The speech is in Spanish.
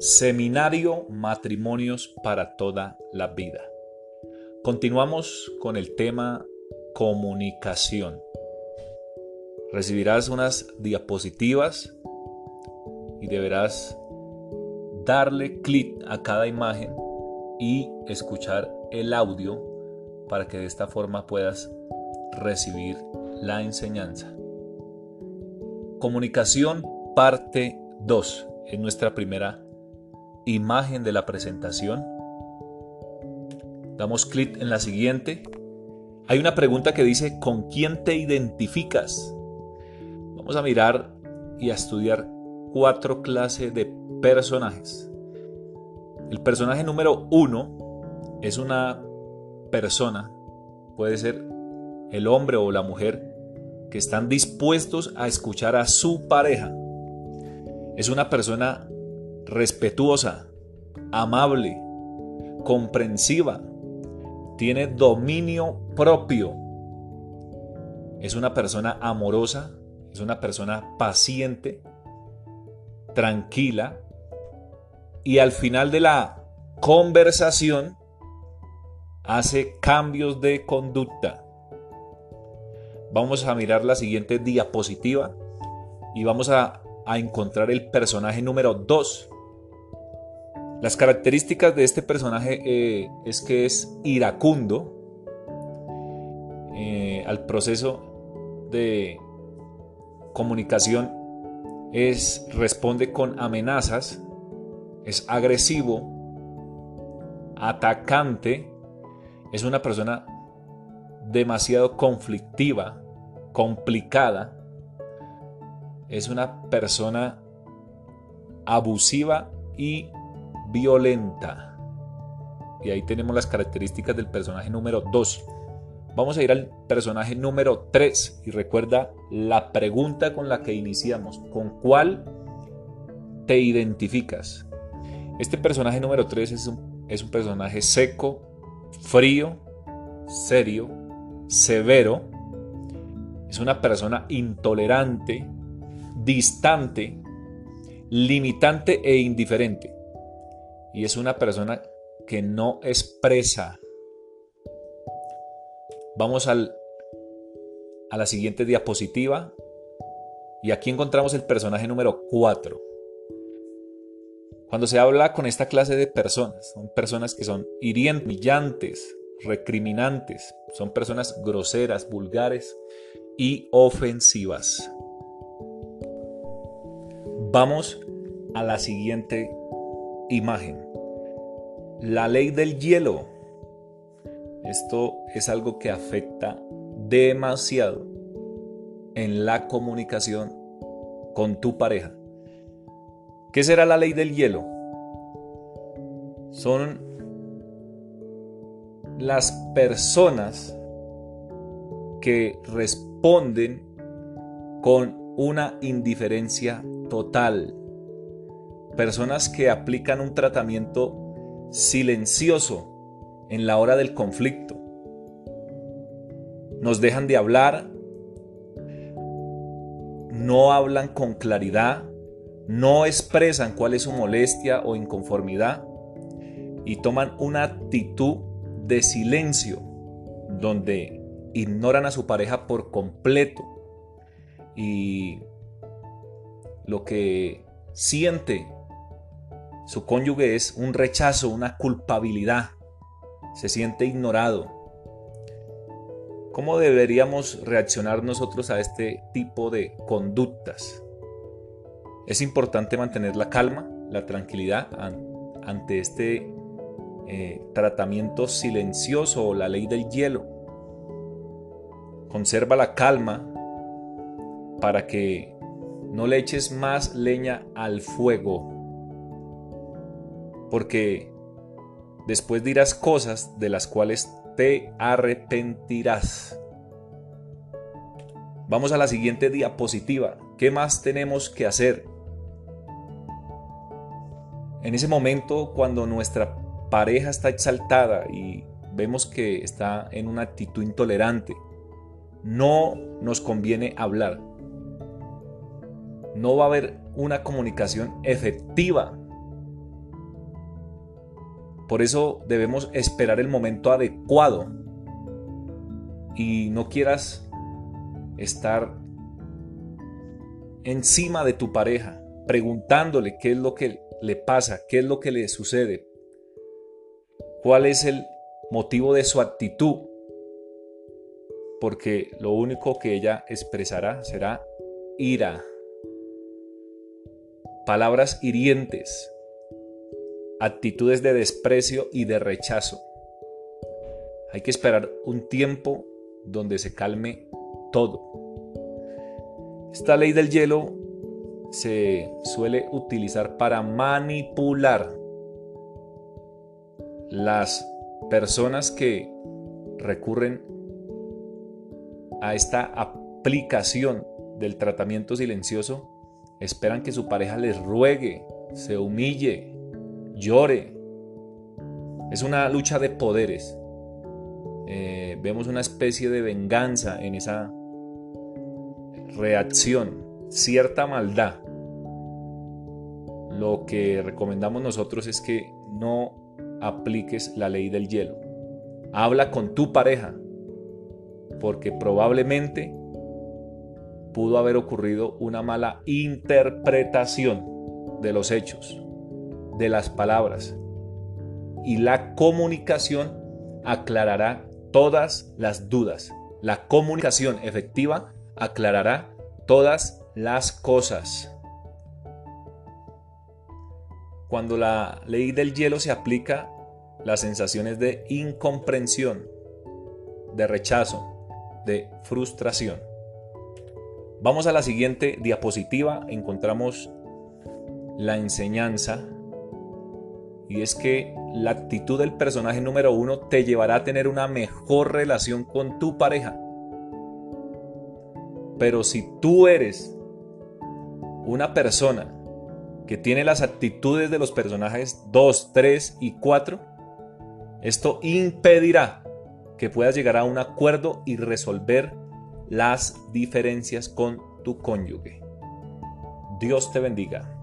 Seminario Matrimonios para toda la vida. Continuamos con el tema comunicación. Recibirás unas diapositivas y deberás darle clic a cada imagen y escuchar el audio para que de esta forma puedas recibir la enseñanza. Comunicación parte 2 es nuestra primera imagen de la presentación. Damos clic en la siguiente. Hay una pregunta que dice, ¿con quién te identificas? Vamos a mirar y a estudiar cuatro clases de personajes. El personaje número uno es una persona, puede ser el hombre o la mujer, que están dispuestos a escuchar a su pareja. Es una persona respetuosa, amable, comprensiva, tiene dominio propio, es una persona amorosa, es una persona paciente, tranquila y al final de la conversación hace cambios de conducta. Vamos a mirar la siguiente diapositiva y vamos a, encontrar el personaje número 2. Las características de este personaje eh, es que es iracundo eh, al proceso de comunicación es responde con amenazas, es agresivo, atacante, es una persona demasiado conflictiva, complicada, es una persona abusiva y violenta. Y ahí tenemos las características del personaje número 2. Vamos a ir al personaje número 3 y recuerda la pregunta con la que iniciamos. ¿Con cuál te identificas? Este personaje número 3 es un, es un personaje seco, frío, serio, severo. Es una persona intolerante, distante, limitante e indiferente. Y es una persona que no expresa Vamos a la siguiente diapositiva. Y aquí encontramos el personaje número 4. Cuando se habla con esta clase de personas, son personas que son hirientes, humillantes, recriminantes, son personas groseras, vulgares y ofensivas. Vamos a la siguiente imagen. La ley del hielo. Esto es algo que afecta demasiado en la comunicación con tu pareja. ¿Qué será la ley del hielo? Son las personas que responden con una indiferencia total. Personas que aplican un tratamiento silencioso en la hora del conflicto. Nos dejan de hablar, no hablan con claridad, no expresan cuál es su molestia o inconformidad y toman una actitud de silencio donde ignoran a su pareja por completo y lo que siente su cónyuge es un rechazo, una culpabilidad se siente ignorado. ¿Cómo deberíamos reaccionar nosotros a este tipo de conductas? Es importante mantener la calma, la tranquilidad ante este eh, tratamiento silencioso o la ley del hielo. Conserva la calma para que no le eches más leña al fuego. Porque Después dirás cosas de las cuales te arrepentirás. Vamos a la siguiente diapositiva. ¿Qué más tenemos que hacer? En ese momento, cuando nuestra pareja está exaltada y vemos que está en una actitud intolerante, no nos conviene hablar. No va a haber una comunicación efectiva Por eso debemos esperar el momento adecuado. Y no quieras estar encima de tu pareja, preguntándole qué es lo que le pasa, qué es lo que le sucede, cuál es el motivo de su actitud, porque lo único que ella expresará será ira, palabras hirientes, actitudes de desprecio y de rechazo. Hay que esperar un tiempo donde se calme todo. Esta ley del hielo se suele utilizar para manipular las personas que recurren a esta aplicación del tratamiento silencioso esperan que su pareja les ruegue, se humille, llore. Es una lucha de poderes. Eh, vemos una especie de venganza en esa reacción, cierta maldad. Lo que recomendamos nosotros es que no apliques la ley del hielo. Habla con tu pareja, porque probablemente pudo haber ocurrido una mala interpretación de los hechos, de las palabras, y la comunicación aclarará todas las dudas. La comunicación efectiva aclarará todas las cosas. Cuando la ley del hielo se aplica, las sensaciones de incomprensión, de rechazo, de frustración. Vamos a la siguiente diapositiva, encontramos la enseñanza y es que la actitud del personaje número uno te llevará a tener una mejor relación con tu pareja. Pero si tú eres una persona que tiene las actitudes de los personajes 2, 3 y 4, esto impedirá que puedas llegar a un acuerdo y resolver las diferencias con tu cónyuge. Dios te bendiga.